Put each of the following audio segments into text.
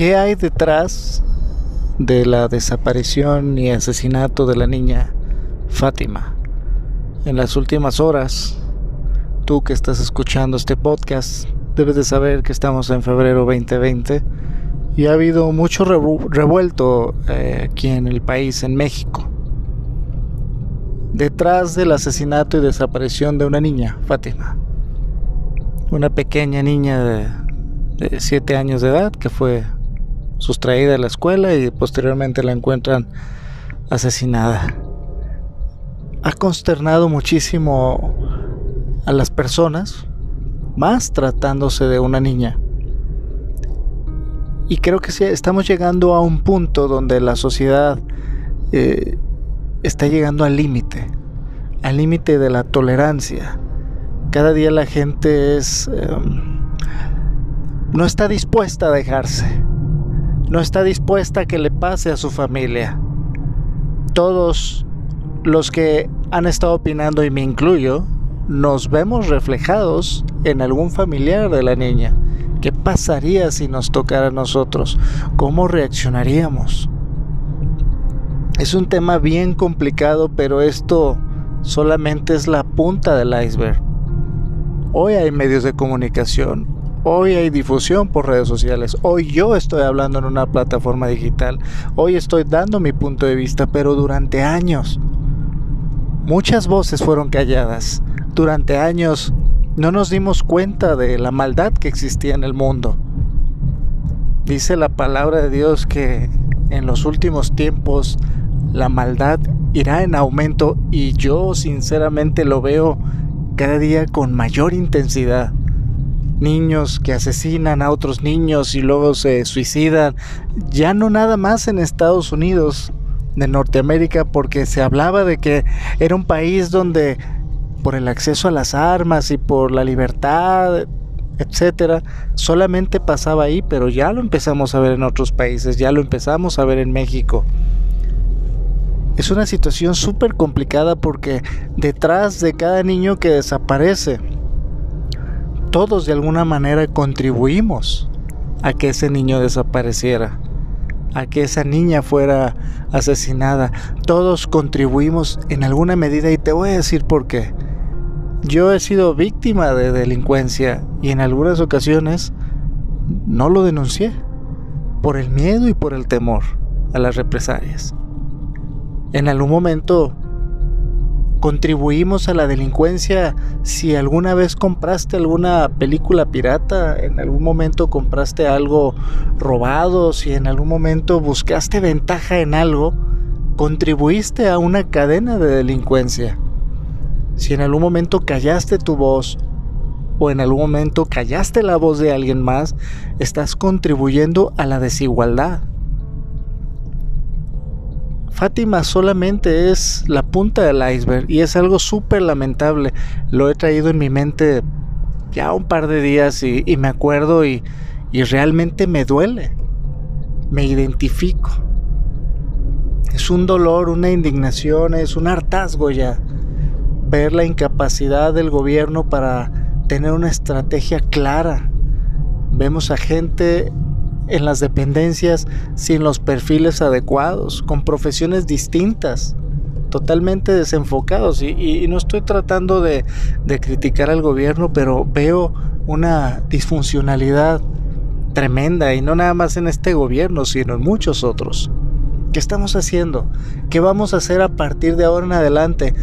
¿Qué hay detrás de la desaparición y asesinato de la niña Fátima? En las últimas horas, tú que estás escuchando este podcast, debes de saber que estamos en febrero 2020 y ha habido mucho revuelto eh, aquí en el país, en México. Detrás del asesinato y desaparición de una niña, Fátima. Una pequeña niña de, de 7 años de edad que fue sustraída de la escuela y posteriormente la encuentran asesinada. Ha consternado muchísimo a las personas, más tratándose de una niña. Y creo que estamos llegando a un punto donde la sociedad eh, está llegando al límite, al límite de la tolerancia. Cada día la gente es... Em, no está dispuesta a dejarse no está dispuesta a que le pase a su familia. Todos los que han estado opinando, y me incluyo, nos vemos reflejados en algún familiar de la niña. ¿Qué pasaría si nos tocara a nosotros? ¿Cómo reaccionaríamos? Es un tema bien complicado, pero esto solamente es la punta del iceberg. Hoy hay medios de comunicación, Hoy hay difusión por redes sociales. Hoy yo estoy hablando en una plataforma digital. Hoy estoy dando mi punto de vista, pero durante años muchas voces fueron calladas. Durante años no nos dimos cuenta de la maldad que existía en el mundo. Dice la palabra de Dios que en los últimos tiempos la maldad irá en aumento y yo sinceramente lo veo cada día con mayor intensidad niños que asesinan a otros niños y luego se suicidan, ya no nada más en Estados Unidos de Norteamérica porque se hablaba de que era un país donde por el acceso a las armas y por la libertad, etcétera, solamente pasaba ahí, pero ya lo empezamos a ver en otros países, ya lo empezamos a ver en México. Es una situación súper complicada porque detrás de cada niño que desaparece, todos de alguna manera contribuimos a que ese niño desapareciera, a que esa niña fuera asesinada. Todos contribuimos en alguna medida y te voy a decir por qué. Yo he sido víctima de delincuencia y en algunas ocasiones no lo denuncié por el miedo y por el temor a las represalias. En algún momento contribuimos a la delincuencia si alguna vez compraste alguna película pirata, en algún momento compraste algo robado, si en algún momento buscaste ventaja en algo, contribuiste a una cadena de delincuencia. Si en algún momento callaste tu voz o en algún momento callaste la voz de alguien más, estás contribuyendo a la desigualdad. Fátima solamente es la punta del iceberg y es algo súper lamentable. Lo he traído en mi mente ya un par de días y, me acuerdo y, y realmente me duele. Me identifico. Es un dolor, una indignación, es un hartazgo ya. Ver la incapacidad del gobierno para tener una estrategia clara. Vemos a gente en las dependencias sin los perfiles adecuados, con profesiones distintas, totalmente desenfocados. Y, no estoy tratando de, criticar al gobierno, pero veo una disfuncionalidad tremenda, y no nada más en este gobierno, sino en muchos otros. ¿Qué estamos haciendo? ¿Qué vamos a hacer a partir de ahora en adelante?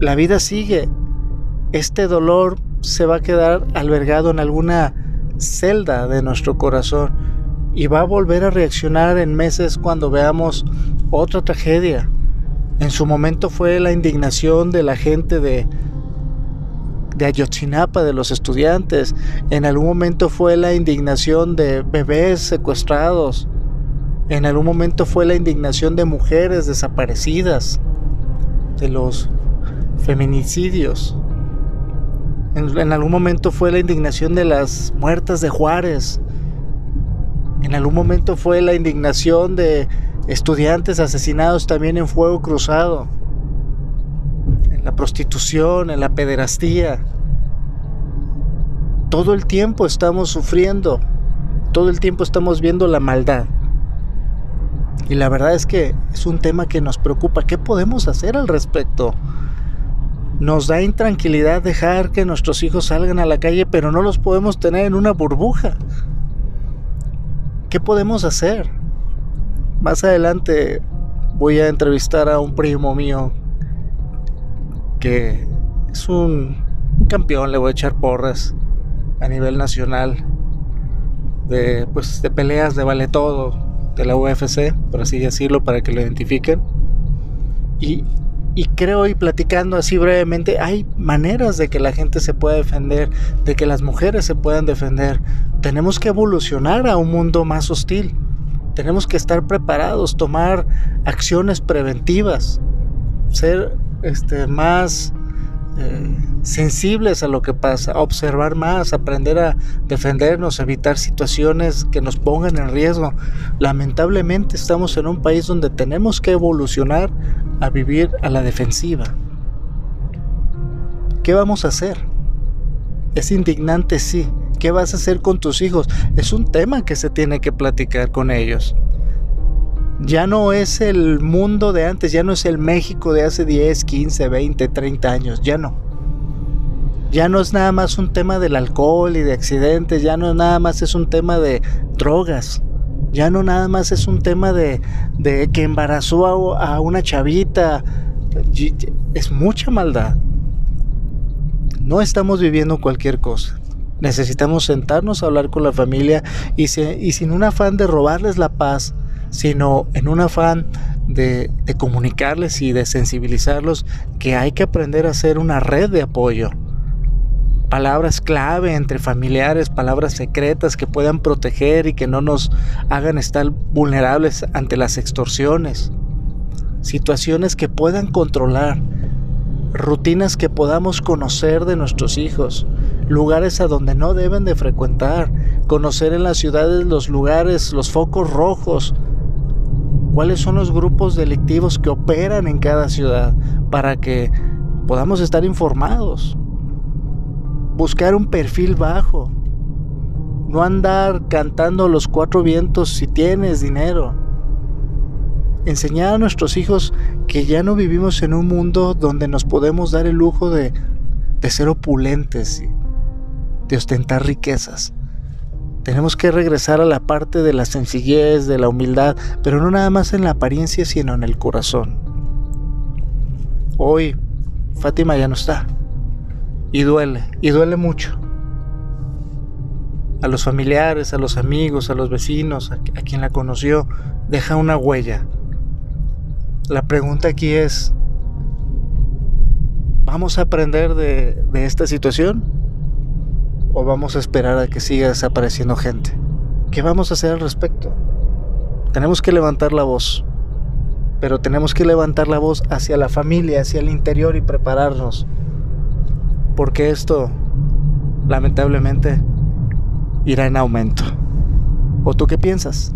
La vida sigue. Este dolor se va a quedar albergado en alguna celda de nuestro corazón y va a volver a reaccionar en meses cuando veamos otra tragedia. En su momento fue la indignación de la gente de, de Ayotzinapa, de los estudiantes. En algún momento fue la indignación de bebés secuestrados. En algún momento fue la indignación de mujeres desaparecidas, de los feminicidios. En, en algún momento fue la indignación de las muertas de Juárez, en algún momento fue la indignación de estudiantes asesinados también en fuego cruzado, en la prostitución, en la pederastía. Todo el tiempo estamos sufriendo todo el tiempo estamos viendo la maldad. Y la verdad es que es un tema que nos preocupa. ¿Qué podemos hacer al respecto? Nos da intranquilidad dejar que nuestros hijos salgan a la calle, pero no los podemos tener en una burbuja. ¿Qué podemos hacer? Más adelante voy a entrevistar a un primo mío que es un, campeón, le voy a echar porras a nivel nacional de pues de peleas de vale todo de la UFC, por así decirlo, para que lo identifiquen. Y, y creo y platicando así brevemente, hay maneras de que la gente se pueda defender, de que las mujeres se puedan defender. Tenemos que evolucionar a un mundo más hostil. Tenemos que estar preparados, tomar acciones preventivas, ser este, más eh, sensibles a lo que pasa, observar más, aprender a defendernos, evitar situaciones que nos pongan en riesgo. Lamentablemente estamos en un país donde tenemos que evolucionar a vivir a la defensiva. ¿Qué vamos a hacer? Es indignante, sí, ¿Qué vas a hacer con tus hijos? Es un tema que se tiene que platicar con ellos. Ya no es el mundo de antes, ya no es el México de hace 10, 15, 20, 30 años, ya no. Ya no es nada más un tema del alcohol y de accidentes, ya no nada más es un tema de drogas, ya no nada más es un tema de, de que embarazó a, a una chavita, es mucha maldad. No estamos viviendo cualquier cosa. Necesitamos sentarnos a hablar con la familia y, sin un afán de robarles la paz, sino en un afán de, de, comunicarles y de sensibilizarlos que hay que aprender a hacer una red de apoyo. Palabras clave entre familiares, palabras secretas que puedan proteger y que no nos hagan estar vulnerables ante las extorsiones. Situaciones que puedan controlar rutinas que podamos conocer de nuestros hijos, lugares a donde no deben de frecuentar, conocer en las ciudades los lugares, los focos rojos, cuáles son los grupos delictivos que operan en cada ciudad para que podamos estar informados. Buscar un perfil bajo. No andar cantando los cuatro vientos si tienes dinero enseñar a nuestros hijos que ya no vivimos en un mundo donde nos podemos dar el lujo de, ser opulentes, de ostentar riquezas. Tenemos que regresar a la parte de la sencillez, de la humildad, pero no nada más en la apariencia, sino en el corazón. Hoy Fátima ya no está. Y duele, y duele mucho. A los familiares, a los amigos, a los vecinos, a, quien la conoció, deja una huella la pregunta aquí es, ¿vamos a aprender de, esta situación? ¿O vamos a esperar a que siga desapareciendo gente? ¿Qué vamos a hacer al respecto? Tenemos que levantar la voz, pero tenemos que levantar la voz hacia la familia, hacia el interior y prepararnos. Porque esto, lamentablemente, irá en aumento. ¿O tú qué piensas?